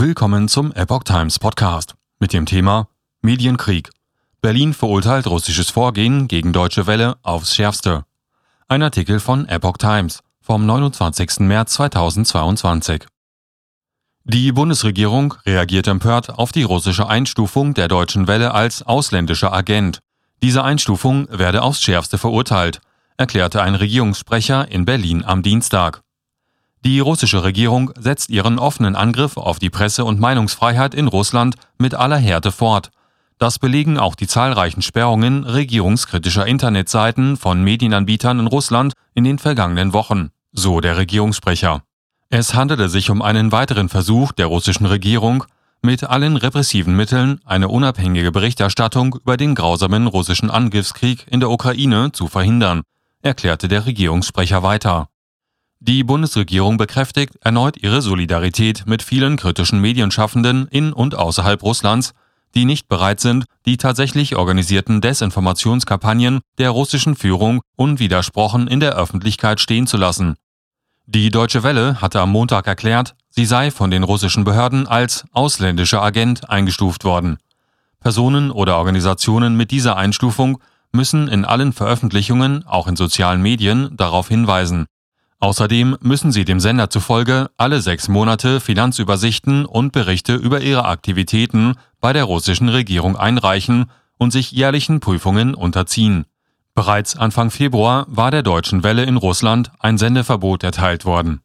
Willkommen zum Epoch Times Podcast mit dem Thema Medienkrieg. Berlin verurteilt russisches Vorgehen gegen Deutsche Welle aufs Schärfste. Ein Artikel von Epoch Times vom 29. März 2022. Die Bundesregierung reagiert empört auf die russische Einstufung der Deutschen Welle als ausländischer Agent. Diese Einstufung werde aufs Schärfste verurteilt, erklärte ein Regierungssprecher in Berlin am Dienstag. Die russische Regierung setzt ihren offenen Angriff auf die Presse- und Meinungsfreiheit in Russland mit aller Härte fort. Das belegen auch die zahlreichen Sperrungen regierungskritischer Internetseiten von Medienanbietern in Russland in den vergangenen Wochen, so der Regierungssprecher. Es handelte sich um einen weiteren Versuch der russischen Regierung, mit allen repressiven Mitteln eine unabhängige Berichterstattung über den grausamen russischen Angriffskrieg in der Ukraine zu verhindern, erklärte der Regierungssprecher weiter. Die Bundesregierung bekräftigt erneut ihre Solidarität mit vielen kritischen Medienschaffenden in und außerhalb Russlands, die nicht bereit sind, die tatsächlich organisierten Desinformationskampagnen der russischen Führung unwidersprochen in der Öffentlichkeit stehen zu lassen. Die Deutsche Welle hatte am Montag erklärt, sie sei von den russischen Behörden als ausländischer Agent eingestuft worden. Personen oder Organisationen mit dieser Einstufung müssen in allen Veröffentlichungen, auch in sozialen Medien, darauf hinweisen. Außerdem müssen sie dem Sender zufolge alle sechs Monate Finanzübersichten und Berichte über ihre Aktivitäten bei der russischen Regierung einreichen und sich jährlichen Prüfungen unterziehen. Bereits Anfang Februar war der Deutschen Welle in Russland ein Sendeverbot erteilt worden